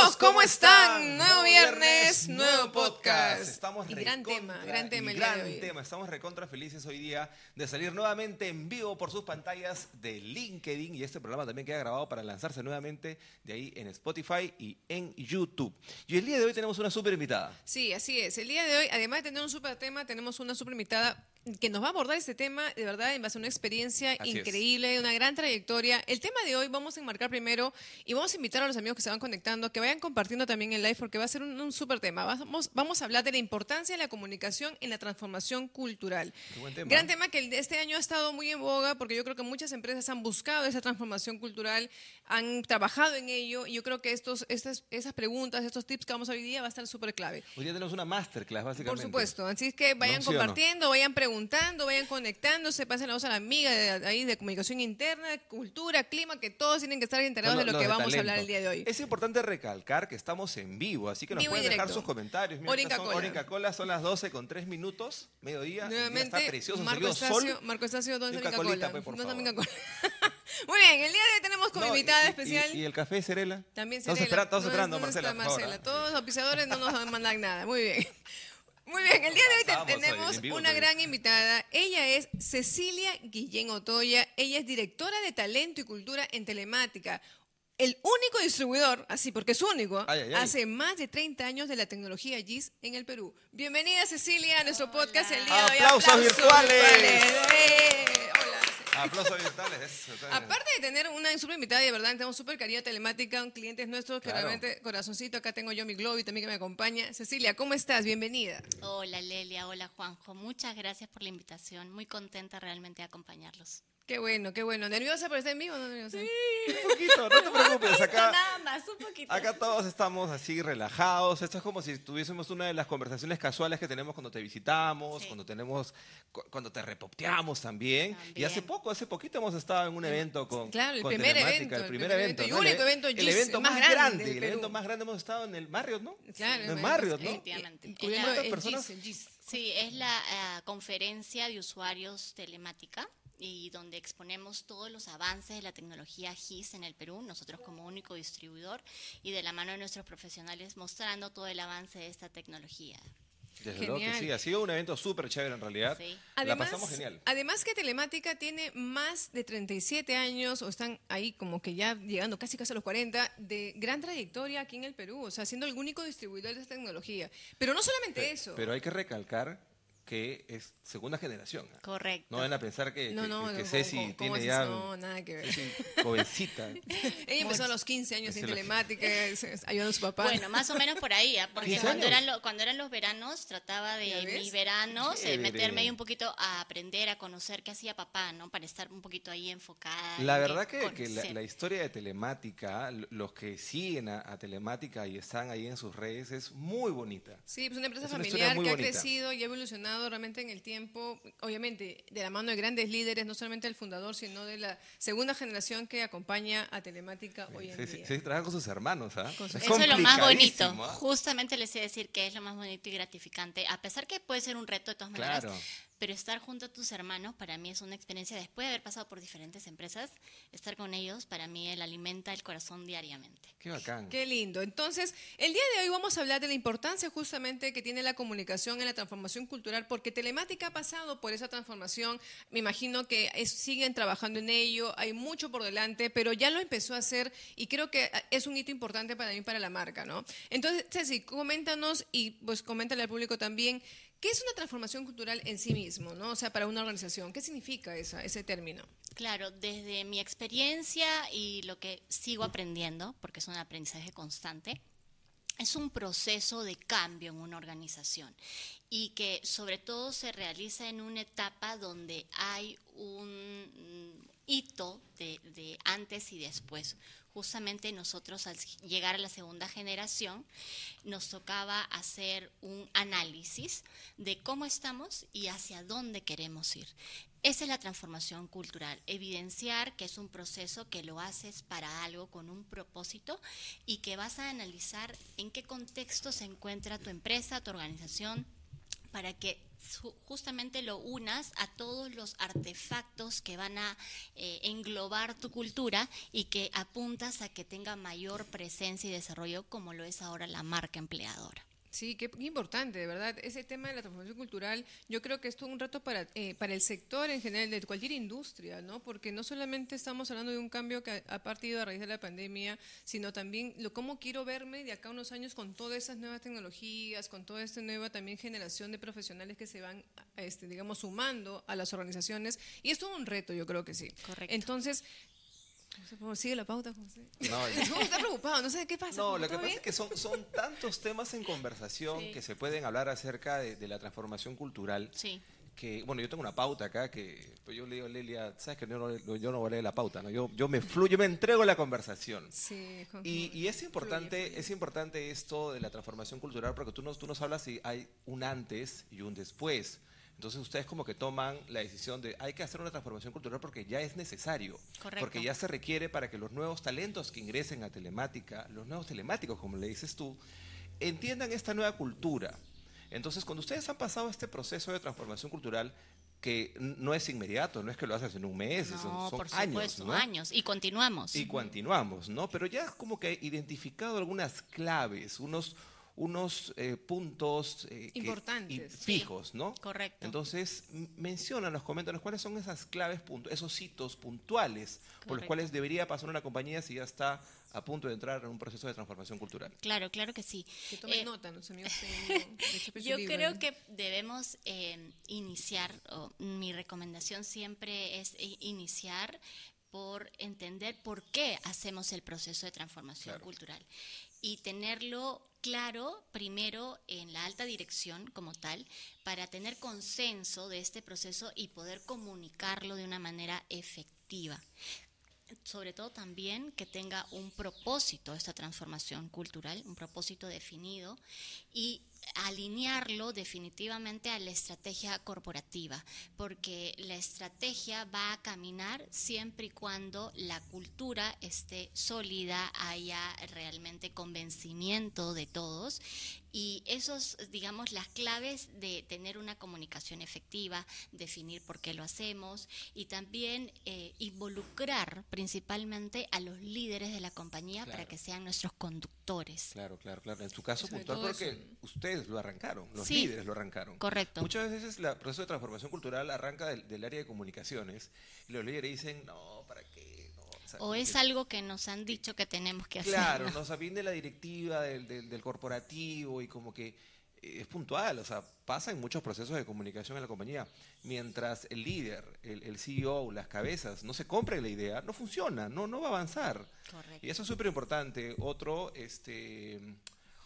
amigos, ¿cómo están? Nuevo viernes, nuevo podcast. Estamos Y gran tema, gran tema el día de gran hoy. tema. Estamos recontra felices hoy día de salir nuevamente en vivo por sus pantallas de LinkedIn y este programa también queda grabado para lanzarse nuevamente de ahí en Spotify y en YouTube. Y el día de hoy tenemos una súper invitada. Sí, así es. El día de hoy, además de tener un super tema, tenemos una super invitada que nos va a abordar este tema, de verdad, va a ser una experiencia Así es. increíble, una gran trayectoria. El tema de hoy vamos a enmarcar primero y vamos a invitar a los amigos que se van conectando, que vayan compartiendo también el live porque va a ser un, un súper tema. Vamos, vamos a hablar de la importancia de la comunicación en la transformación cultural. Tema. Gran tema que este año ha estado muy en boga porque yo creo que muchas empresas han buscado esa transformación cultural, han trabajado en ello y yo creo que estos, estas, esas preguntas, estos tips que vamos a hoy día va a estar súper clave. Hoy día tenemos una masterclass, Por básicamente. supuesto, así es que vayan ¿No? ¿Sí o no? compartiendo, vayan preguntando, vayan conectándose, pasen la voz a la amiga de, ahí de comunicación interna, de cultura, clima, que todos tienen que estar enterados de lo que vamos a hablar el día de hoy. Es importante recalcar que estamos en vivo, así que nos Vivo pueden dejar sus comentarios. Orinca Cola. Orinca Cola, son las 12 con 3 minutos, mediodía. Nuevamente, está precioso, Marco Estacio, sol. Marco Estacio, ¿dónde está Cola? pues, por ¿Dónde está? Muy bien, el día de hoy tenemos como invitada y- especial. Y, y el café Cerela? También Cerela. esperando, estamos ¿Dónde- esperando, Marcela, Marcela? Todos los pisadores no nos mandan nada. Muy bien. Muy bien, el día de hoy tenemos una gran invitada. Ella es Cecilia Guillén Otoya. Ella es directora de talento y cultura en telemática. El único distribuidor, así porque es único, Ay, ay, ay. hace más de 30 años de la tecnología GIS en el Perú. Bienvenida Cecilia a nuestro podcast el día de hoy. ¡Aplausos virtuales! ¡Eh! Hola. Aplausos virtuales. eso. Aparte de tener una súper invitada, y de verdad tenemos súper cariño telemática, un clientes nuestros que Claro. realmente, corazoncito, acá tengo yo mi Globo y también que me acompaña. Cecilia, ¿cómo estás? Bienvenida. Hola Lelia, hola Juanjo, muchas gracias por la invitación, muy contenta realmente de acompañarlos. Qué bueno, qué bueno. ¿Nerviosa por estar en vivo o no nerviosa? Un poquito, no te preocupes. Acá, Nada más, un poquito. acá todos estamos así relajados. Esto es como si tuviésemos una de las conversaciones casuales que tenemos cuando te visitamos, Sí. cuando tenemos, cu- cuando te repopteamos también. Y hace También. poco, hace poquito hemos estado en un evento con Claro, el con primer telemática, evento, el el primer primer evento, evento y ¿no? El único evento el GIS evento más grande el Perú. evento más grande hemos estado en el Marriott, ¿no? Claro, en en Marriott, el- ¿no? Efectivamente. ¿Cuántas el personas? GIS, el GIS. Sí, es la ah, conferencia de usuarios telemática y donde exponemos todos los avances de la tecnología GIS en el Perú, nosotros como único distribuidor y de la mano de nuestros profesionales mostrando todo el avance de esta tecnología. Desde luego que Genial. sí, ha sido un evento súper chévere en realidad. Sí. La pasamos genial. Además que Telemática tiene más de 37 años, o están ahí como que ya llegando casi casi a los 40, de gran trayectoria aquí en el Perú, o sea, siendo el único distribuidor de esta tecnología. Pero no solamente Pe- eso. Pero hay que recalcar que es segunda generación. ¿ah? Correcto. No van a pensar que, no, que- no, que no, Ceci ¿cómo- cómo tiene ya? No, nada que ver. Jovencita. Ella empezó a los 15 años en telemática, ayudando a su papá. Bueno, más o menos por ahí, ¿ah? porque 15 cuando eran, lo- cuando eran los veranos trataba ¿Ya de mis veranos eh, meterme ahí un poquito a aprender, a conocer qué hacía papá, ¿no? Para estar un poquito ahí enfocada. La verdad que, que la, la historia de Telemática, los que siguen a, a Telemática y están ahí en sus redes, es muy bonita. Sí, pues una empresa Es una historia familiar que ha crecido y ha evolucionado realmente en el tiempo, obviamente de la mano de grandes líderes, no solamente del fundador, sino de la segunda generación que acompaña a Telemática hoy en día. Ceci trabaja con sus hermanos, ¿ah? Eso es lo más bonito. ¿ah? Justamente les iba a decir que es lo más bonito y gratificante, a pesar que puede ser un reto de todas maneras, Claro. Pero estar junto a tus hermanos para mí es una experiencia, después de haber pasado por diferentes empresas, estar con ellos para mí él alimenta el corazón diariamente. Qué bacán. Qué lindo. Entonces, el día de hoy vamos a hablar de la importancia justamente que tiene la comunicación en la transformación cultural, porque Telemática ha pasado por esa transformación. Me imagino que es- siguen trabajando en ello, hay mucho por delante, pero ya lo empezó a hacer y creo que es un hito importante para mí, para la marca, ¿no? Entonces, Ceci, coméntanos y pues coméntale al público también. ¿Qué es una transformación cultural en sí mismo, no? O sea, para una organización, ¿qué significa esa, ese término? Claro, desde mi experiencia y lo que sigo aprendiendo, porque es un aprendizaje constante, es un proceso de cambio en una organización y que sobre todo se realiza en una etapa donde hay un hito de antes y después. Justamente nosotros al llegar a la segunda generación nos tocaba hacer un análisis de cómo estamos y hacia dónde queremos ir. Esa es la transformación cultural, evidenciar que es un proceso que lo haces para algo con un propósito y que vas a analizar en qué contexto se encuentra tu empresa, tu organización, para que justamente lo unas a todos los artefactos que van a eh, englobar tu cultura y que apuntas a que tenga mayor presencia y desarrollo como lo es ahora la marca empleadora. Sí, qué importante, de verdad. Ese tema de la transformación cultural, yo creo que es todo un reto para, eh, para el sector en general, de cualquier industria, ¿no? Porque no solamente estamos hablando de un cambio que ha partido a raíz de la pandemia, sino también lo cómo quiero verme de acá a unos años con todas esas nuevas tecnologías, con toda esta nueva también generación de profesionales que se van, este, digamos, sumando a las organizaciones. Y es todo un reto, yo creo que sí. Correcto. Entonces, sigue la pauta, José. No, está preocupado, no sé qué pasa. No, lo que pasa es que son, son tantos temas en conversación que se pueden hablar acerca de, la transformación cultural. Sí. Que, bueno, yo tengo una pauta acá que pues yo le digo a Lelia, sabes que yo no, yo no voy a leer la pauta, ¿no? Yo, yo me fluyo, me entrego a la conversación. Sí, y, y, es importante, es importante esto de la transformación cultural porque tú nos, tú nos hablas si hay un antes y un después. Entonces ustedes como que toman la decisión de hay que hacer una transformación cultural porque ya es necesario, Correcto. porque ya se requiere para que los nuevos talentos que ingresen a telemática, los nuevos telemáticos como le dices tú, entiendan esta nueva cultura. Entonces cuando ustedes han pasado este proceso de transformación cultural, que no es inmediato, no es que lo haces en un mes, son, por años, ¿no? años, y continuamos. Y continuamos, ¿no? Pero ya como que identificado algunas claves, unos, unos eh, puntos eh, importantes fijos, ¿no? Correcto. Entonces, menciónanos, coméntanos cuáles son esas claves, esos hitos puntuales por los cuales debería pasar una compañía si ya está a punto de entrar en un proceso de transformación cultural. Claro, claro que sí. Que tomen eh, nota, ¿no? Yo creo que debemos iniciar, o mi recomendación siempre es iniciar por entender por qué hacemos el proceso de transformación cultural y tenerlo claro primero en la alta dirección como tal para tener consenso de este proceso y poder comunicarlo de una manera efectiva. Sobre todo también que tenga un propósito esta transformación cultural, un propósito definido y alinearlo definitivamente a la estrategia corporativa, porque la estrategia va a caminar siempre y cuando la cultura esté sólida, haya realmente convencimiento de todos y esos, digamos, las claves de tener una comunicación efectiva, definir por qué lo hacemos y también eh, involucrar principalmente a los líderes de la compañía para que sean nuestros conductores. Claro, claro, claro. En su caso puntual, porque ustedes lo arrancaron, los líderes lo arrancaron. Correcto. Muchas veces el proceso de transformación cultural arranca del, área de comunicaciones y los líderes dicen, no, ¿para qué? O es algo que nos han dicho que tenemos que hacer. Claro, nos viene la directiva del, corporativo y como que es puntual, o sea, pasa en muchos procesos de comunicación en la compañía. Mientras el líder, el, el CEO, las cabezas no se compren la idea, no funciona, no, no va a avanzar. Correcto. Y eso es súper importante. Otro, este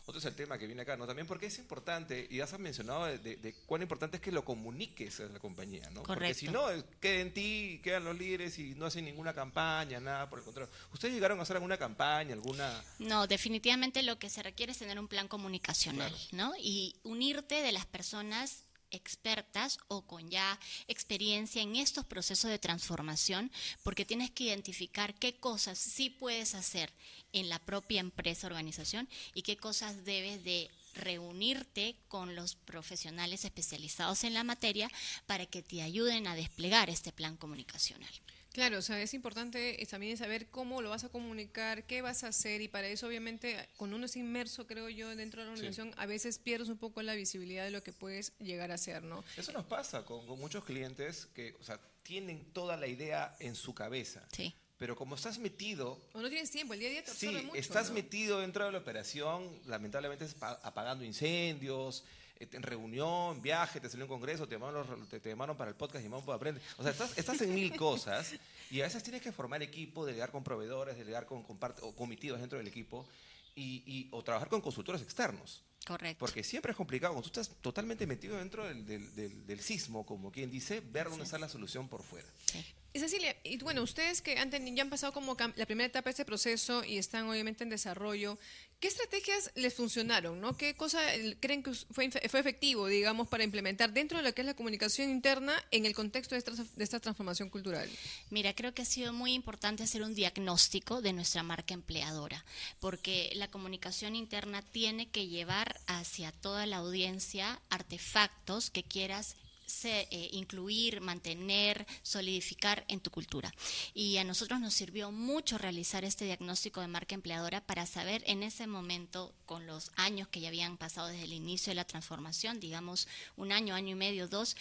otro es el tema que viene acá, ¿no? También porque es importante, y ya has mencionado de, cuán importante es que lo comuniques a la compañía, ¿no? Porque si no, queda en ti, quedan los líderes y no hacen ninguna campaña, nada por el contrario. ¿Ustedes llegaron a hacer alguna campaña, alguna...? No, definitivamente lo que se requiere es tener un plan comunicacional, ¿no? Y unirte de las personas expertas o con ya experiencia en estos procesos de transformación, porque tienes que identificar qué cosas sí puedes hacer en la propia empresa, organización, y qué cosas debes de reunirte con los profesionales especializados en la materia para que te ayuden a desplegar este plan comunicacional. Claro, o sea, es importante eh, también saber cómo lo vas a comunicar, qué vas a hacer y para eso obviamente cuando uno es inmerso, creo yo, dentro de la organización, a veces pierdes un poco la visibilidad de lo que puedes llegar a hacer, ¿no? Eso nos pasa con, muchos clientes que, o sea, tienen toda la idea en su cabeza. Sí. Pero como estás metido... O no tienes tiempo, el día a día te Sí, mucho, estás metido dentro de la operación, lamentablemente es apagando incendios, en reunión, viaje, te salió un congreso, te llamaron, te, llamaron para el podcast y para aprender. O sea, estás, estás en mil cosas y a veces tienes que formar equipo, delegar con proveedores, delegar con, con o dentro del equipo y, o trabajar con consultores externos. Correcto. Porque siempre es complicado. Cuando tú estás totalmente metido dentro del, del, del, sismo, como quien dice, ver dónde está la solución por fuera. Sí. Y Cecilia, y bueno, ustedes que han ya han pasado como la primera etapa de este proceso y están obviamente en desarrollo, ¿qué estrategias les funcionaron? ¿no? ¿Qué cosa creen que fue, fue efectivo, digamos, para implementar dentro de lo que es la comunicación interna en el contexto de esta, de esta transformación cultural? Mira, creo que ha sido muy importante hacer un diagnóstico de nuestra marca empleadora, porque la comunicación interna tiene que llevar hacia toda la audiencia artefactos que quieras eh, incluir, mantener, solidificar en tu cultura. Y a nosotros nos sirvió mucho realizar este diagnóstico de marca empleadora para saber en ese momento, con los años que ya habían pasado desde el inicio de la transformación, digamos un año, año y medio, dos,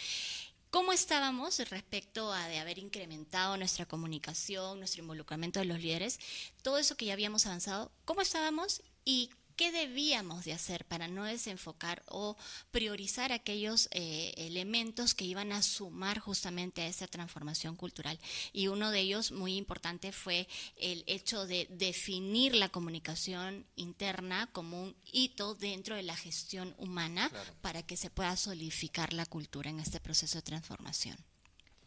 ¿Cómo estábamos respecto a de haber incrementado nuestra comunicación, nuestro involucramiento de los líderes? Todo eso que ya habíamos avanzado, ¿cómo estábamos y ¿Qué debíamos de hacer para no desenfocar o priorizar aquellos eh, elementos que iban a sumar justamente a esa transformación cultural? Y uno de ellos muy importante fue el hecho de definir la comunicación interna como un hito dentro de la gestión humana para que se pueda solidificar la cultura en este proceso de transformación.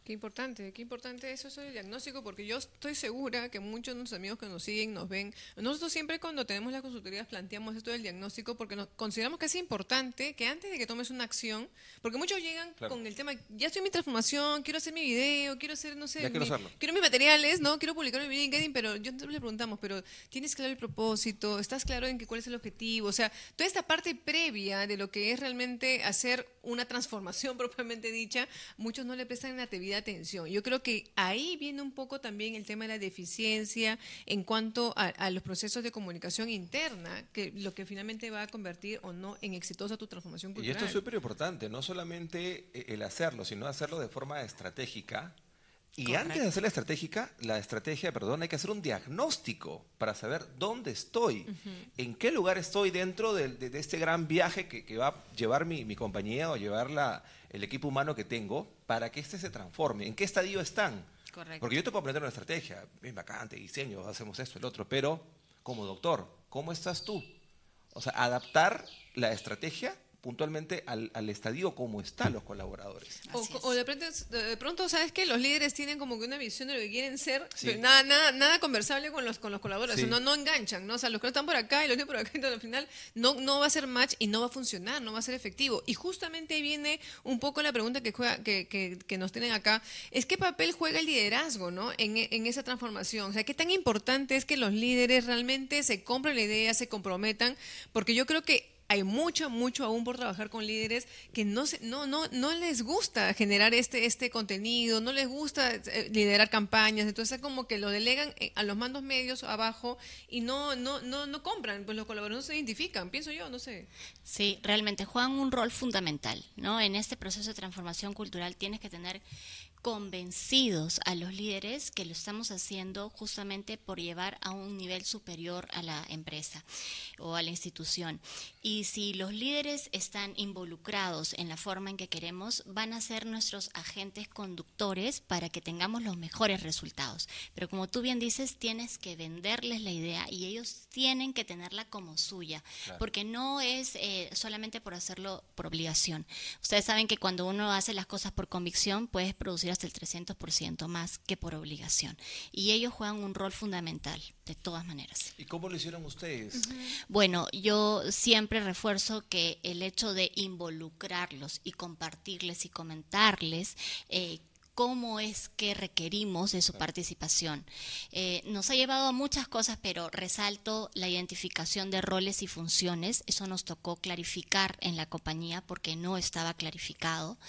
Qué importante, qué importante eso, eso del diagnóstico, porque yo estoy segura que muchos de nuestros amigos que nos siguen, nos ven, nosotros siempre cuando tenemos las consultorías planteamos esto del diagnóstico porque nos consideramos que es importante que antes de que tomes una acción, porque muchos llegan con el tema, ya estoy en mi transformación, quiero hacer mi video, quiero hacer, no sé, quiero, mis materiales, ¿no? Quiero publicar mi LinkedIn, pero yo le preguntamos, pero ¿tienes claro el propósito? ¿Estás claro en que cuál es el objetivo? O sea, toda esta parte previa de lo que es realmente hacer una transformación propiamente dicha, muchos no le prestan la debida atención. Yo creo que ahí viene un poco también el tema de la deficiencia en cuanto a, los procesos de comunicación interna, que lo que finalmente va a convertir o no en exitosa tu transformación cultural. Y esto es súper importante, no solamente el hacerlo, sino hacerlo de forma estratégica. Y antes de hacer la estratégica, la estrategia, perdón, hay que hacer un diagnóstico para saber dónde estoy, en qué lugar estoy dentro de, este gran viaje que, va a llevar mi, mi compañía o llevar la, el equipo humano que tengo para que éste se transforme. ¿En qué estadio están? Correcto. Porque yo te puedo aprender una estrategia, bien bacante, diseño, hacemos esto, el otro, pero como doctor, ¿cómo estás tú? O sea, adaptar la estrategia puntualmente al, al, estadio como están los colaboradores. O, de, pronto, de, pronto, ¿sabes que Los líderes tienen como que una visión de lo que quieren ser, nada, nada, nada conversable con los, con los colaboradores, no, no enganchan, ¿no? O sea, los que no están por acá y los que por acá, entonces al final no, no va a ser match y no va a funcionar, no va a ser efectivo. Y justamente ahí viene un poco la pregunta que, juega, que, que, que nos tienen acá, es qué papel juega el liderazgo, ¿no? En, en esa transformación. O sea, qué tan importante es que los líderes realmente se compren la idea, se comprometan, porque yo creo que hay mucho, mucho aún por trabajar con líderes que no, se, no, no, no les gusta generar este, este contenido, no les gusta eh, liderar campañas, entonces es como que lo delegan eh, a los mandos medios abajo y no, no, no, no compran, pues los colaboradores no se identifican, pienso yo, no sé. Sí, realmente juegan un rol fundamental, ¿no? En este proceso de transformación cultural tienes que tener convencidos a los líderes que lo estamos haciendo justamente por llevar a un nivel superior a la empresa o a la institución. Y si los líderes están involucrados en la forma en que queremos, van a ser nuestros agentes conductores para que tengamos los mejores resultados. Pero como tú bien dices, tienes que venderles la idea y ellos tienen que tenerla como suya, porque no es eh, solamente por hacerlo por obligación. Ustedes saben que cuando uno hace las cosas por convicción, puedes producir hasta el 300% más que por obligación. Y ellos juegan un rol fundamental, de todas maneras. ¿Y cómo lo hicieron ustedes? Bueno, yo siempre refuerzo que el hecho de involucrarlos y compartirles y comentarles eh, cómo es que requerimos de su participación. Eh, nos ha llevado a muchas cosas, pero resalto la identificación de roles y funciones. Eso nos tocó clarificar en la compañía porque no estaba clarificado.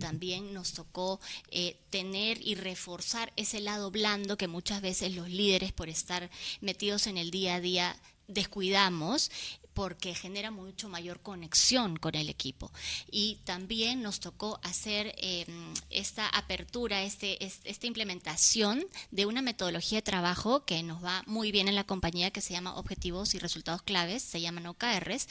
También nos tocó eh, tener y reforzar ese lado blando que muchas veces los líderes, por estar metidos en el día a día, descuidamos porque genera mucho mayor conexión con el equipo. Y también nos tocó hacer em, esta apertura, este, esta implementación de una metodología de trabajo que nos va muy bien en la compañía que se llama Objetivos y Resultados Claves, se llaman OKRs,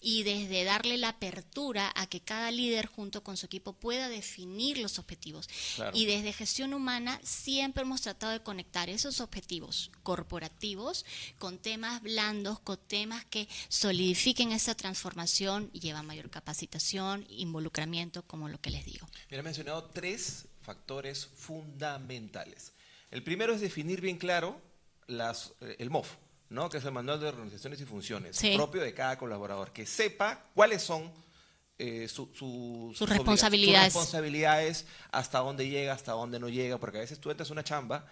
y desde darle la apertura a que cada líder junto con su equipo pueda definir los objetivos. Y desde gestión humana siempre hemos tratado de conectar esos objetivos corporativos con temas blandos, con temas que son solidifiquen esa transformación y lleva mayor capacitación, involucramiento, como lo que les digo. Mira, he mencionado tres factores fundamentales. El primero es definir bien claro las, eh, el MOF, ¿no? que es el Manual de Organizaciones y Funciones, propio de cada colaborador, que sepa cuáles son eh, sus, responsabilidades. sus responsabilidades, hasta dónde llega, hasta dónde no llega, porque a veces tú entras a una chamba,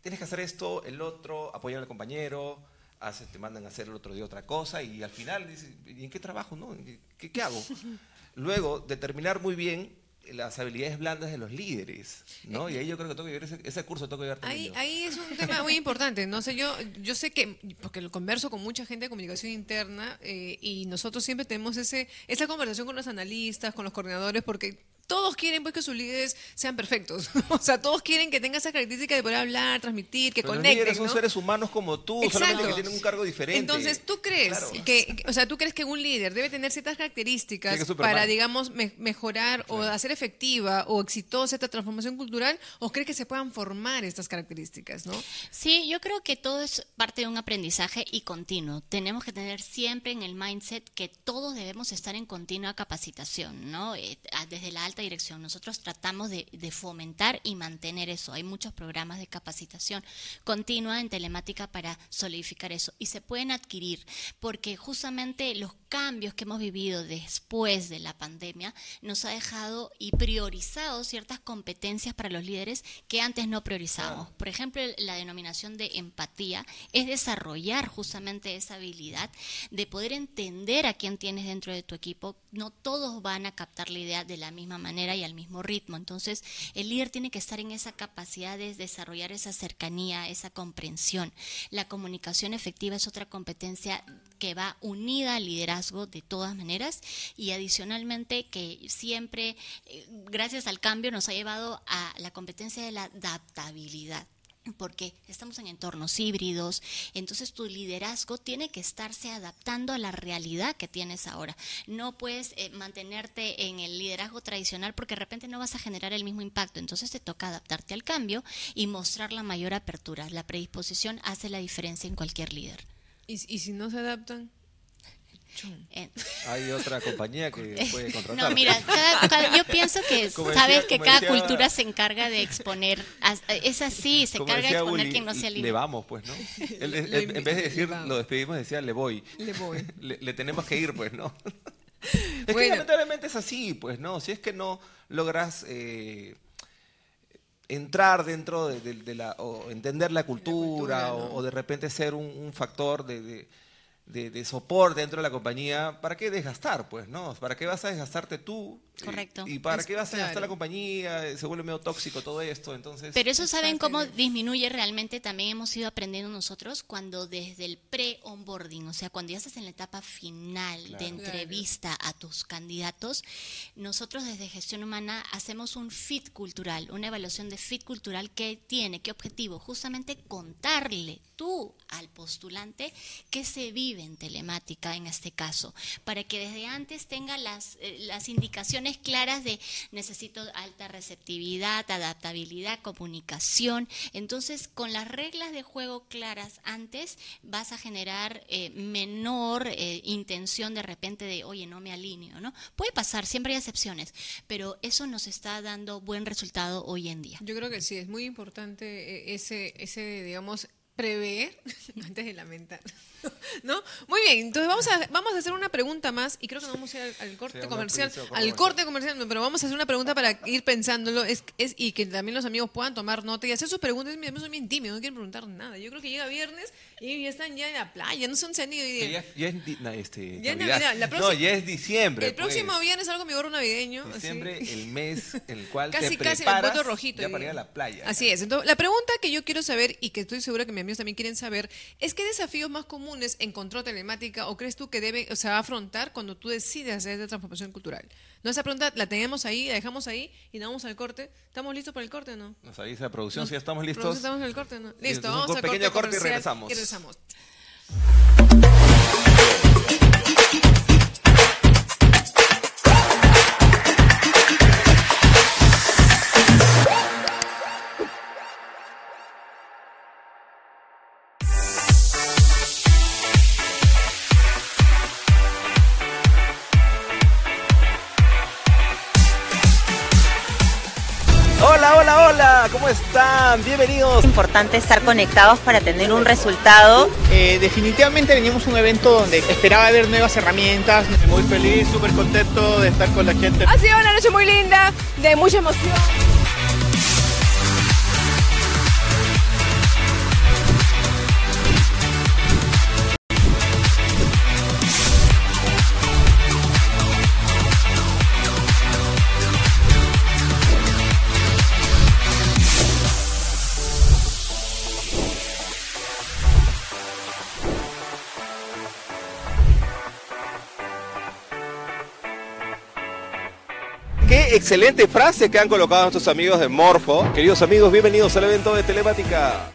tienes que hacer esto, el otro, apoyar al compañero, haces, te mandan a hacer el otro día otra cosa y al final dices, ¿y en qué trabajo? No? ¿Qué, qué hago? Luego, determinar muy bien las habilidades blandas de los líderes, ¿no? Y ahí yo creo que tengo que ver ese, ese curso, tengo que ver ahí, ahí es un tema muy importante, no sé, yo, yo sé que, porque lo converso con mucha gente de comunicación interna eh, y nosotros siempre tenemos ese, esa conversación con los analistas, con los coordinadores, porque todos quieren pues que sus líderes sean perfectos. o sea, todos quieren que tenga esa característica de poder hablar, transmitir, que conecten. Los líderes son seres humanos como tú, solamente que tienen un cargo diferente. Entonces, ¿tú crees que, o sea, tú crees que un líder debe tener ciertas características para, digamos, mejorar o hacer efectiva o exitosa esta transformación cultural? ¿O crees que se puedan formar estas características, no? Sí, yo creo que todo es parte de un aprendizaje y continuo. Tenemos que tener siempre en el mindset que todos debemos estar en continua capacitación, ¿no? Eh, desde la alta dirección. Nosotros tratamos de, fomentar y mantener eso. Hay muchos programas de capacitación continua en telemática para solidificar eso. Y se pueden adquirir porque justamente los cambios que hemos vivido después de la pandemia nos ha dejado y priorizado ciertas competencias para los líderes que antes no priorizamos. Por ejemplo, la denominación de empatía es desarrollar justamente esa habilidad de poder entender a quién tienes dentro de tu equipo. No todos van a captar la idea de la misma manera manera y al mismo ritmo. Entonces, el líder tiene que estar en esa capacidad de desarrollar esa cercanía, esa comprensión. La comunicación efectiva es otra competencia que va unida al liderazgo de todas maneras y adicionalmente que siempre, eh, gracias al cambio, nos ha llevado a la competencia de la adaptabilidad porque estamos en entornos híbridos, entonces tu liderazgo tiene que estarse adaptando a la realidad que tienes ahora. No puedes eh, mantenerte en el liderazgo tradicional porque de repente no vas a generar el mismo impacto, entonces te toca adaptarte al cambio y mostrar la mayor apertura. La predisposición hace la diferencia en cualquier líder. ¿Y, y si no se adaptan? Hay otra compañía que puede contratar. No, mira, yo pienso que sabes que cada cultura se encarga de exponer. Es así, se encarga de exponer quien no se Le vamos, pues, ¿no? en vez de decir lo despedimos, decía le voy. Le voy. Le, tenemos que ir, pues, ¿no? es que lamentablemente es así, pues, ¿no? Si es que no logras. Eh, entrar dentro de, la o entender la cultura, o, de repente ser un, factor de, de, soporte dentro de la compañía, ¿para qué desgastar? Pues, ¿no? ¿Para qué vas a desgastarte tú? Correcto. ¿Y, para qué vas a desgastar la compañía? Se vuelve medio tóxico todo esto, entonces... Pero eso saben cómo disminuye realmente, también hemos ido aprendiendo nosotros cuando desde el pre-onboarding, o sea, cuando ya estás en la etapa final de entrevista a tus candidatos, nosotros desde gestión humana hacemos un fit cultural, una evaluación de fit cultural que tiene, ¿qué objetivo? Justamente contarle tú al postulante qué se vive en telemática en este caso, para que desde antes tenga las, eh, las indicaciones claras de necesito alta receptividad, adaptabilidad, comunicación. Entonces, con las reglas de juego claras antes, vas a generar eh, menor eh, intención de repente de, oye, no me alineo, ¿no? Puede pasar, siempre hay excepciones, pero eso nos está dando buen resultado hoy en día. Yo creo que sí, es muy importante ese, ese digamos, prever antes de lamentar. ¿No? Muy bien, entonces vamos a, vamos a hacer una pregunta más y creo que nos vamos a ir al, corte comercial. Al corte comercial, pero vamos a hacer una pregunta para ir pensándolo es, es, y que también los amigos puedan tomar nota y hacer sus preguntas. Mira, son bien tímidos, no quieren preguntar nada. Yo creo que llega viernes y ya están ya en la playa, no son se han ido. Ya, ya, es, este, ya Navidad. La próxima, no, ya es diciembre. El próximo pues. viernes algo mi gorro navideño. Diciembre, el mes en el cual casi, te casi el rojito, ya para ir a la playa. Así es. Entonces, la pregunta que yo quiero saber y que estoy segura que mis amigos también quieren saber es qué desafíos más comunes encontró telemática o crees tú que debe, o se va a afrontar cuando tú decides hacer esta transformación cultural? No, esa pregunta la tenemos ahí, la dejamos ahí y nos vamos al corte. ¿Estamos listos para el corte o no? Nos avisa la producción si ya estamos listos. Estamos en el corte, ¿no? Listo, vamos al pequeño corte, y regresamos. Y regresamos. ¿Cómo están? Bienvenidos. Es importante estar conectados para tener un resultado. Eh, definitivamente teníamos un evento donde esperaba ver nuevas herramientas. Muy feliz, súper contento de estar con la gente. Ha sido una noche muy linda, de mucha emoción. Excelente frase que han colocado nuestros amigos de Morfo. Queridos amigos, bienvenidos al evento de Telemática.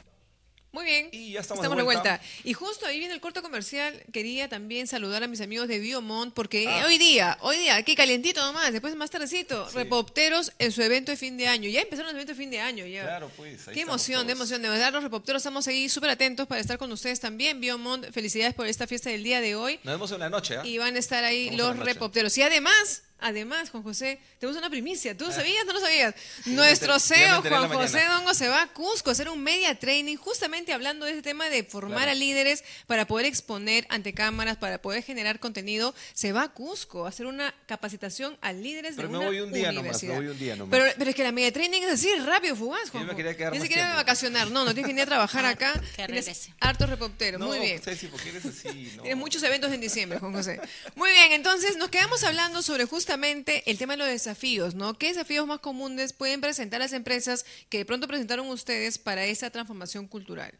Muy bien. Y ya estamos de de vuelta. vuelta. Y justo ahí viene el corto comercial. Quería también saludar a mis amigos de Biomont porque Ah. hoy día, hoy día, aquí calientito nomás, después más tardecito, Repopteros en su evento de fin de año. Ya empezaron los eventos de fin de año. Ya. Claro, pues, ahí Qué estamos emoción, de todos. emoción. De verdad, los Repopteros estamos ahí súper atentos para estar con ustedes también. Biomont, felicidades por esta fiesta del día de hoy. Nos vemos en la noche, ¿ah? Y van a estar ahí Vamos los repopteros. Y además, además, Juan José, tenemos una primicia. ¿Tú sabías? ¿No lo sabías? Nuestro yo CEO, Juan José. Dongo, se va a Cusco a hacer un media training justamente hablando de este tema de formar Claro. a líderes para poder exponer ante cámaras, para poder generar contenido. Se va a Cusco a hacer una capacitación a líderes Pero de una voy un día universidad. me voy un día nomás. Pero, pero es que la media training es así, rápido, fugaz, Juan. me quería quedar Ni siquiera vacacionar. No, no tienes que venir a trabajar acá. Que Tienes repopteros. No, Muy bien. Ceci, ¿por qué eres así? No. Tienes muchos eventos en diciembre, Juan José. Muy bien, entonces nos quedamos hablando sobre justamente el tema de los desafíos, ¿no? ¿Qué desafíos más comunes pueden presentar las empresas que de pronto presentaron ustedes para esa transformación cultural?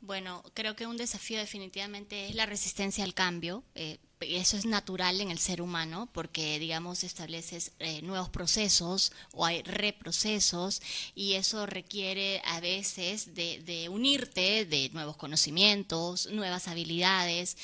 Bueno, creo que un desafío definitivamente es la resistencia al cambio. eh, eso es natural en el ser humano porque, digamos, estableces eh, nuevos procesos o hay reprocesos y eso requiere a veces de unirte de nuevos conocimientos, nuevas habilidades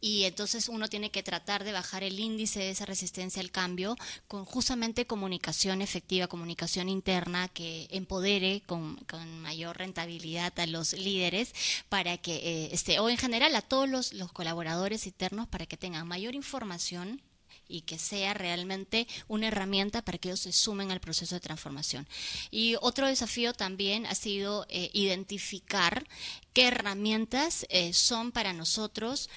y entonces uno tiene que tratar de bajar el índice de esa resistencia al cambio con justamente comunicación efectiva, comunicación interna que empodere con, con mayor rentabilidad a los líderes para que, eh, este, o en general a todos los, los colaboradores internos para que tengan mayor información y que sea realmente una herramienta para que ellos se sumen al proceso de transformación. Y otro desafío también ha sido eh, identificar qué herramientas eh, son para nosotros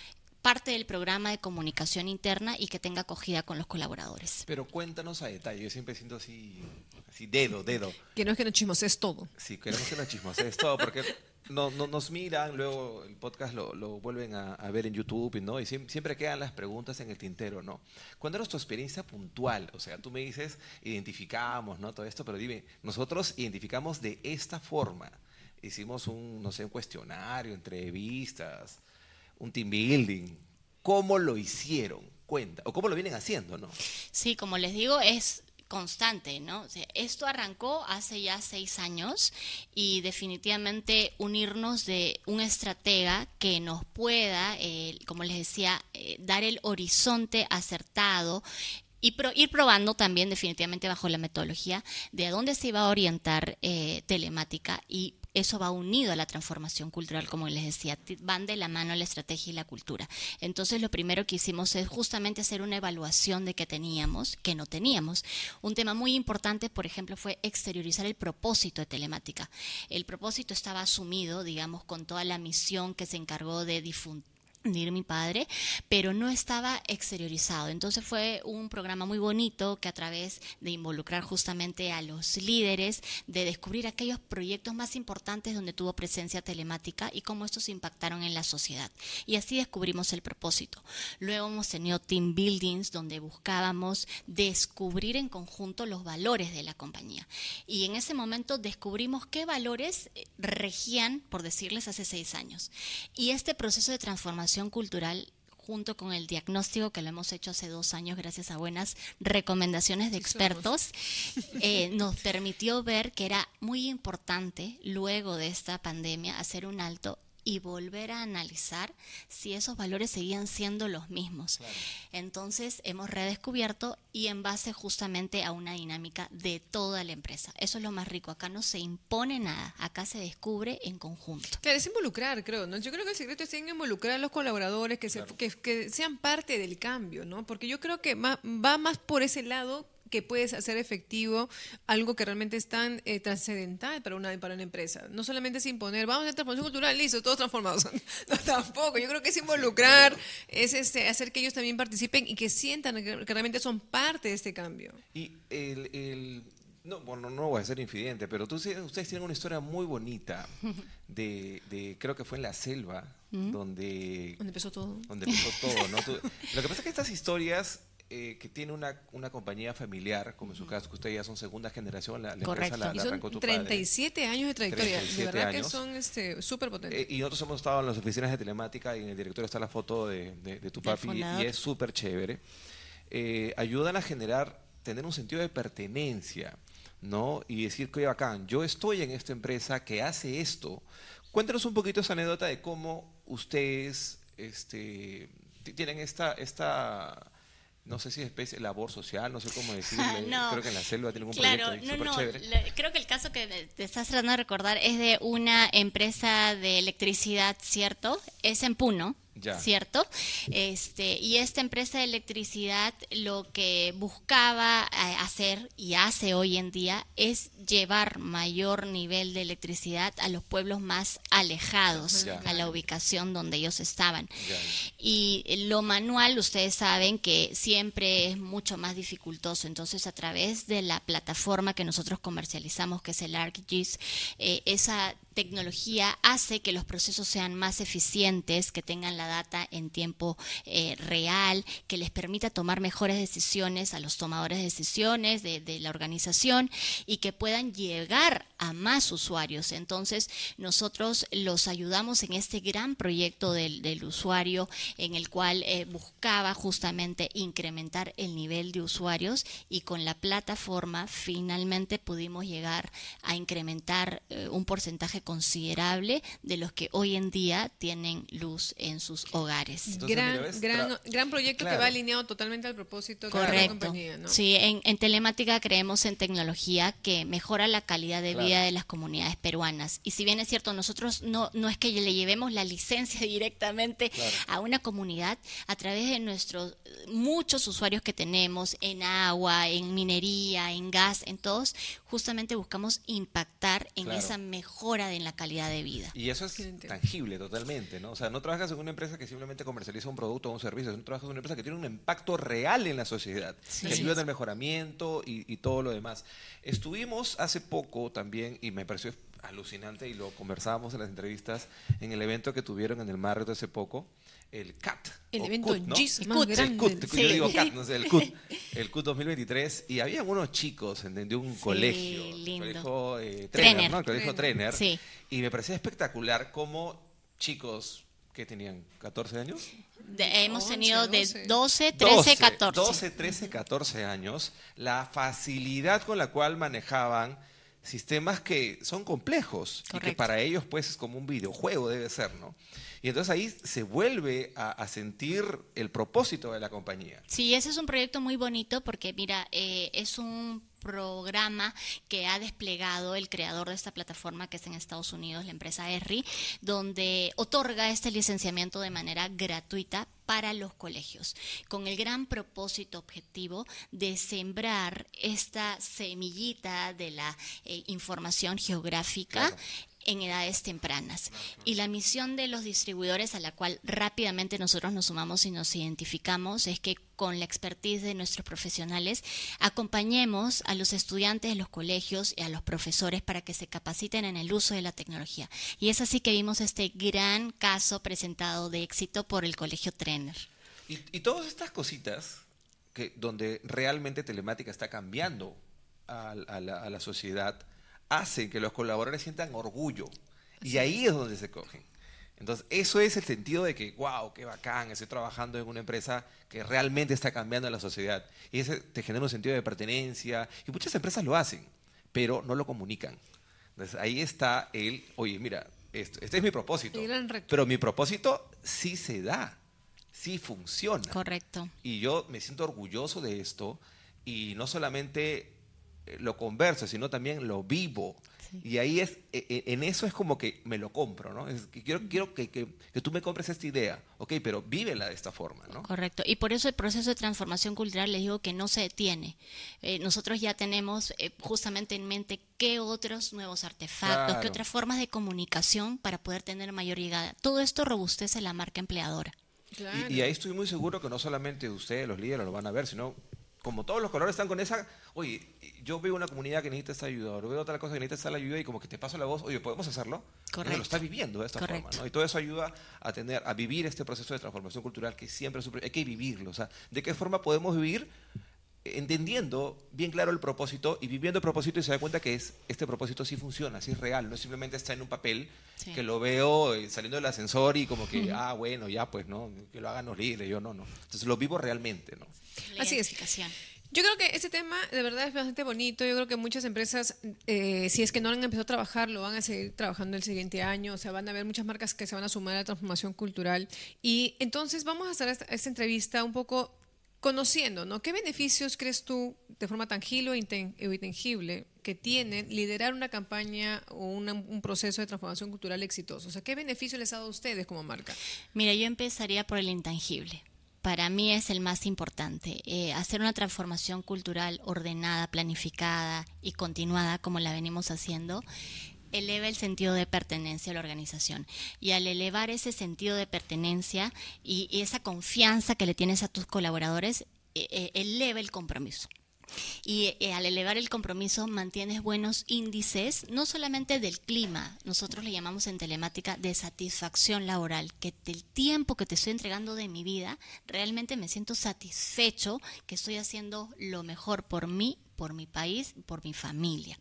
parte del programa de comunicación interna y que tenga acogida con los colaboradores. Pero cuéntanos a detalle. Yo siempre siento así, así dedo, dedo. Que no es que nos chismoses todo. Si queremos que nos chismoses todo, porque no, no- nos miran, luego el podcast lo, lo vuelven a, a ver en YouTube, ¿no? Y siem- siempre quedan las preguntas en el tintero, ¿no? ¿Cuándo era tu experiencia puntual? O sea, tú me dices, identificamos, ¿no? Todo esto, pero dime, nosotros identificamos de esta forma. Hicimos un, no sé, un cuestionario, entrevistas, un team building. ¿Cómo lo hicieron? Cuenta. O cómo lo vienen haciendo, ¿no? Sí, como les digo, es constante, ¿no? Esto arrancó hace ya seis años y definitivamente unirnos de un estratega que nos pueda, eh, como les decía, eh, dar el horizonte acertado y pro- ir probando también definitivamente bajo la metodología de a dónde se iba a orientar eh, telemática y eso va unido a la transformación cultural, como les decía, van de la mano la estrategia y la cultura. Entonces, lo primero que hicimos es justamente hacer una evaluación de qué teníamos, qué no teníamos. Un tema muy importante, por ejemplo, fue exteriorizar el propósito de telemática. El propósito estaba asumido, digamos, con toda la misión que se encargó de difundir mi padre, pero no estaba exteriorizado. Entonces fue un programa muy bonito que a través de involucrar justamente a los líderes, de descubrir aquellos proyectos más importantes donde tuvo presencia telemática y cómo estos impactaron en la sociedad. Y así descubrimos el propósito. Luego hemos tenido team buildings donde buscábamos descubrir en conjunto los valores de la compañía. Y en ese momento descubrimos qué valores eh, regían, por decirles, hace seis años. Y este proceso de transformación cultural junto con el diagnóstico que lo hemos hecho hace dos años gracias a buenas recomendaciones de expertos, eh, nos permitió ver que era muy importante luego de esta pandemia hacer un alto y volver a analizar si esos valores seguían siendo los mismos. Entonces hemos redescubierto y en base justamente a una dinámica de toda la empresa. Eso es lo más rico. Acá no se impone nada, acá se descubre en conjunto. Claro, es involucrar, creo, ¿no? Yo creo que el secreto es involucrar a los colaboradores, que, se, que, que sean parte del cambio, ¿no? Porque yo creo que va más por ese lado que puedes hacer efectivo algo que realmente es tan eh, trascendental para una, para una empresa. No solamente es imponer, vamos a hacer transformación cultural, listo, todos transformados. no, tampoco. Yo creo que es involucrar, es este, hacer que ellos también participen y que sientan que, que realmente son parte de este cambio. Y el, el- no, bueno, no voy a ser infidente, pero tú, ustedes tienen una historia muy bonita de, de creo que fue en la selva, donde, Donde empezó todo. donde empezó todo, ¿no? Tú- lo que pasa es que estas historias eh, que tiene una, una compañía familiar, como en su caso, que ustedes ya son segunda generación, la, la Correcto. empresa la, la son arrancó tu padre. 37 años de trayectoria. 37 de verdad años. que son este, súper potentes. Eh, y nosotros hemos estado en las oficinas de telemática y en el directorio está la foto de, de- de tu papi y es súper chévere. Eh, ayudan a generar tener un sentido de pertenencia, ¿no? Y decir que bacán, yo estoy en esta empresa que hace esto. Cuéntanos un poquito esa anécdota de cómo ustedes este, tienen esta, esta no sé si es especie labor social, no sé cómo decirle. creo que en la selva tiene un claro, proyecto no, no, creo que el caso que te estás tratando de recordar es de una empresa de electricidad, ¿cierto? Es en Puno. ¿Cierto? Este, y esta empresa de electricidad lo que buscaba eh, hacer y hace hoy en día es llevar mayor nivel de electricidad a los pueblos más alejados, a la ubicación donde ellos estaban. Y lo manual, ustedes saben que siempre es mucho más dificultoso, entonces a través de la plataforma que nosotros comercializamos, que es el ArcGIS, eh, esa tecnología hace que los procesos sean más eficientes, que tengan la data en tiempo eh, real, que les permita tomar mejores decisiones a los tomadores de decisiones de, la organización y que puedan llegar a más usuarios. Entonces, nosotros los ayudamos en este gran proyecto del, usuario en el cual eh, buscaba justamente incrementar el nivel de usuarios y con la plataforma finalmente pudimos llegar a incrementar eh, un porcentaje considerable de los que hoy en día tienen luz en sus hogares. gran, gran, proyecto que va alineado totalmente al propósito de la compañía. Sí, en, telemática creemos en tecnología que mejora la calidad de vida de las comunidades peruanas. Y si bien es cierto, nosotros no, no es que le llevemos la licencia directamente a una comunidad, a través de nuestros muchos usuarios que tenemos en agua, en minería, en gas, en todos, justamente buscamos impactar en esa mejora de la calidad de vida. Y eso es tangible totalmente, ¿no? O sea, no trabajas en una empresa que simplemente comercializa un producto o un servicio, no trabajas en una empresa que tiene un impacto real en la sociedad, que ayuda en el mejoramiento y, todo lo demás. Estuvimos hace poco también, y me pareció alucinante, y lo conversábamos en las entrevistas, en el evento que tuvieron en el Marriott hace poco, el CAT. El evento CUT, ¿no? El CUT, yo digo CAT, no sé, el CUT. El CUT 2023. Y había unos chicos de un colegio. Lindo. Colegio eh, trainer, ¿no? El colegio Trainer. Sí. Y me parecía espectacular cómo chicos que tenían 14 años. hemos tenido de 12, 13, 14. 12, 13, 14 años. La facilidad con la cual manejaban sistemas que son complejos y que para ellos pues es como un videojuego debe ser, ¿no? Y entonces ahí se vuelve a, sentir el propósito de la compañía. Sí, ese es un proyecto muy bonito porque, mira, eh, es un programa que ha desplegado el creador de esta plataforma que es en Estados Unidos, la empresa ERRI, donde otorga este licenciamiento de manera gratuita para los colegios, con el gran propósito objetivo de sembrar esta semillita de la eh, información geográfica en edades tempranas. Y la misión de los distribuidores a la cual rápidamente nosotros nos sumamos y nos identificamos es que con la expertise de nuestros profesionales acompañemos a los estudiantes de los colegios y a los profesores para que se capaciten en el uso de la tecnología. Y es así que vimos este gran caso presentado de éxito por el Colegio Trainer. Y, todas estas cositas que donde realmente telemática está cambiando a, la, a la sociedad, hacen que los colaboradores sientan orgullo. Y ahí es donde se cogen. Entonces, eso es el sentido de que, wow, qué bacán, estoy trabajando en una empresa que realmente está cambiando la sociedad. Y ese te genera un sentido de pertenencia. Y muchas empresas lo hacen, pero no lo comunican. Entonces, ahí está el, oye, mira, este es mi propósito. Pero mi propósito sí se da, sí funciona. Correcto. Y yo me siento orgulloso de esto. Y no solamente lo converso, sino también lo vivo. Y ahí es, e, e, en eso es como que me lo compro, ¿no? Es que quiero, quiero que, que, tú me compres esta idea, ok, pero vívela de esta forma, ¿no? Correcto. Y por eso el proceso de transformación cultural les digo que no se detiene. Eh, nosotros ya tenemos eh, justamente en mente qué otros nuevos artefactos, qué otras formas de comunicación para poder tener mayor llegada. Todo esto robustece la marca empleadora. Y, y, ahí estoy muy seguro que no solamente ustedes, los líderes, lo van a ver, sino como todos los colores están con esa, oye, yo veo una comunidad que necesita esta ayuda, o veo otra cosa que necesita esta ayuda y como que te paso la voz, oye, ¿podemos hacerlo? Correcto. lo está viviendo de esta forma, ¿no? Y todo eso ayuda a tener, a vivir este proceso de transformación cultural que siempre hay que vivirlo. O sea, ¿de qué forma podemos vivir entendiendo bien claro el propósito y viviendo el propósito y se da cuenta que es, este propósito sí funciona, sí es real, no simplemente está en un papel que lo veo eh, saliendo del ascensor y como que, ah, bueno, ya pues, ¿no? Que lo hagan los líderes, yo no, no. Entonces lo vivo realmente, ¿no? Así es. Yo creo que ese tema de verdad es bastante bonito. Yo creo que muchas empresas, eh, si es que no han empezado a trabajar, lo van a seguir trabajando el siguiente año. O sea, van a haber muchas marcas que se van a sumar a la transformación cultural. Y entonces vamos a hacer esta, esta entrevista un poco conociendo, ¿no? ¿Qué beneficios crees tú, de forma tangible o intangible, que tiene liderar una campaña o un proceso de transformación cultural exitoso? O sea, ¿qué beneficio les ha dado a ustedes como marca? Mira, yo empezaría por el intangible. Para mí es el más importante. Eh, hacer una transformación cultural ordenada, planificada y continuada como la venimos haciendo eleva el sentido de pertenencia a la organización. Y al elevar ese sentido de pertenencia y, esa confianza que le tienes a tus colaboradores, eh, eh, eleva el compromiso. Y eh, al elevar el compromiso mantienes buenos índices, no solamente del clima, nosotros le llamamos en telemática de satisfacción laboral, que del tiempo que te estoy entregando de mi vida, realmente me siento satisfecho que estoy haciendo lo mejor por mí, por mi país, por mi familia.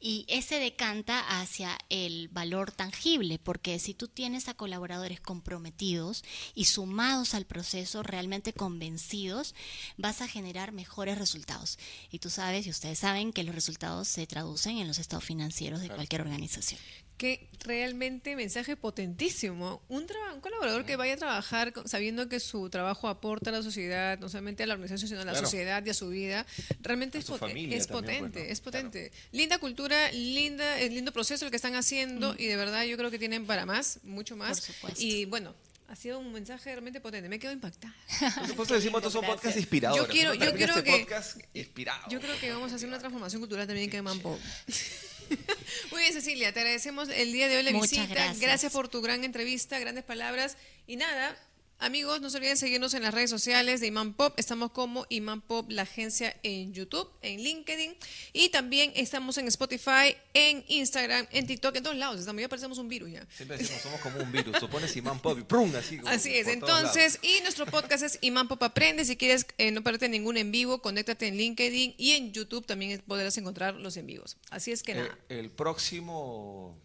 Y ese decanta hacia el valor tangible, porque si tú tienes a colaboradores comprometidos y sumados al proceso, realmente convencidos, vas a generar mejores resultados. Y tú sabes, y ustedes saben, que los resultados se traducen en los estados financieros de cualquier organización. Que realmente mensaje potentísimo. Un, un colaborador que vaya a trabajar sabiendo que su trabajo aporta a la sociedad, no solamente a la organización, sino a la Claro. sociedad y a su vida, realmente es, su poten- familia es también, potente, pues, ¿no? es potente. Linda cultura, linda, es lindo proceso el que están haciendo y de verdad yo creo que tienen para más, mucho más. Por supuesto. Y bueno, ha sido un mensaje realmente potente. Me quedo impactada. Por eso decimos, estos son podcasts inspiradores. Yo quiero- yo este que- podcast inspirado. Yo creo que vamos a hacer una transformación cultural también en Manpo. Muy bien, Cecilia, te agradecemos el día de hoy la Muchas visita. gracias. por tu gran entrevista, grandes palabras. Y nada, amigos, no se olviden seguirnos en las redes sociales de Iman Pop. Estamos como Iman Pop, la agencia en YouTube, en LinkedIn. Y también estamos en Spotify, en Instagram, en TikTok, en todos lados. Estamos, ya parecemos un virus ya. Siempre decimos, somos como un virus. Tú pones imán pop y ¡prum! Así, como Así es, entonces, y nuestro podcast es Iman Pop Aprende. Si quieres eh, no perderte ningún en vivo, conéctate en LinkedIn y en YouTube también podrás encontrar los en vivos. Así es que lados. nada. Eh, el próximo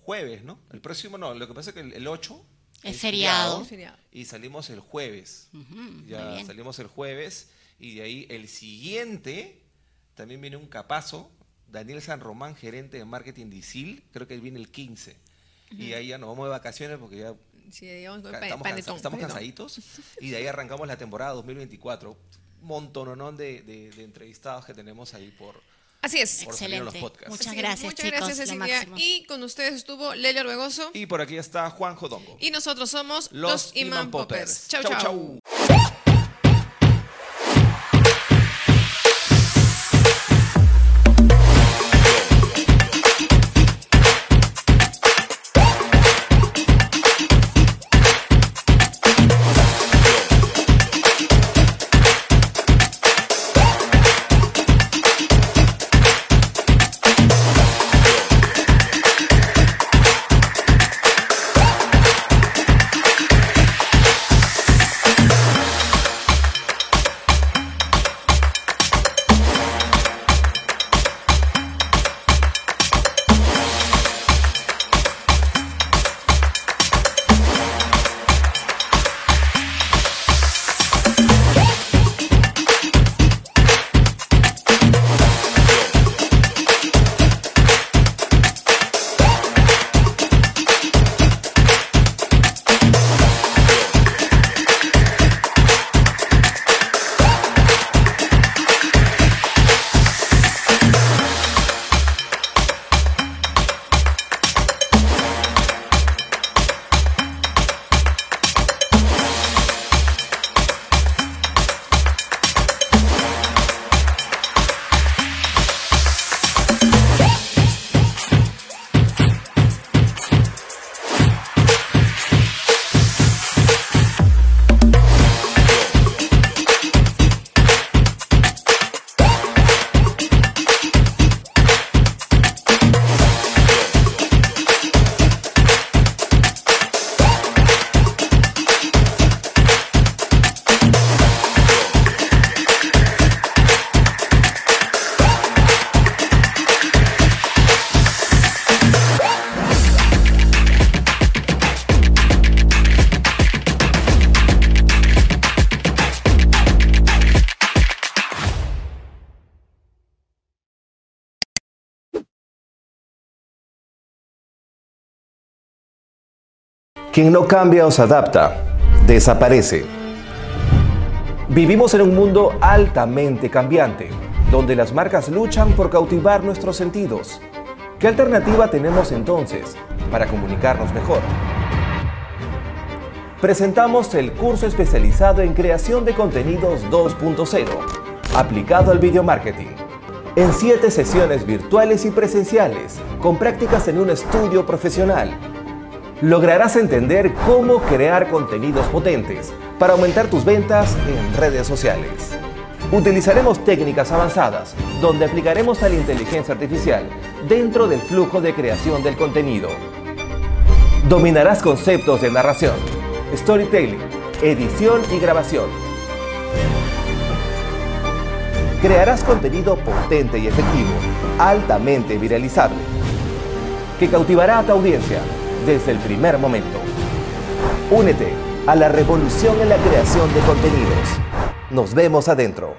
jueves, ¿no? El próximo no, lo que pasa es que el, el 8 Es feriado. Es feriado. y salimos el jueves. ya salimos el jueves y de ahí el siguiente también viene un capazo, Daniel San Román, gerente de marketing de ISIL, creo que él viene el 15. Y ahí ya nos vamos de vacaciones porque ya Sí, digamos, ca- pa- estamos, panetón, cansa- estamos panetón. cansaditos y de ahí arrancamos la temporada 2024. Un montononón de, de, de entrevistados que tenemos ahí por... Así es. Por salir en los Excelente. podcasts. Muchas Así gracias, Muchas chicos. gracias, Cecilia. Y con ustedes estuvo Lelia Orbegoso. Y por aquí está Juan Jodongo. Y nosotros somos Los los, Iman Iman Poppers. Poppers. Chau, Chau, chau. chau. Quien no cambia o se adapta, desaparece. Vivimos en un mundo altamente cambiante, donde las marcas luchan por cautivar nuestros sentidos. ¿Qué alternativa tenemos entonces para comunicarnos mejor? Presentamos el curso especializado en creación de contenidos 2.0, aplicado al video marketing. En siete sesiones virtuales y presenciales, con prácticas en un estudio profesional lograrás entender cómo crear contenidos potentes para aumentar tus ventas en redes sociales. Utilizaremos técnicas avanzadas donde aplicaremos a la inteligencia artificial dentro del flujo de creación del contenido. Dominarás conceptos de narración, storytelling, edición y grabación. Crearás contenido potente y efectivo, altamente viralizable, que cautivará a tu audiencia desde el primer momento. Únete a la revolución en la creación de contenidos. Nos vemos adentro.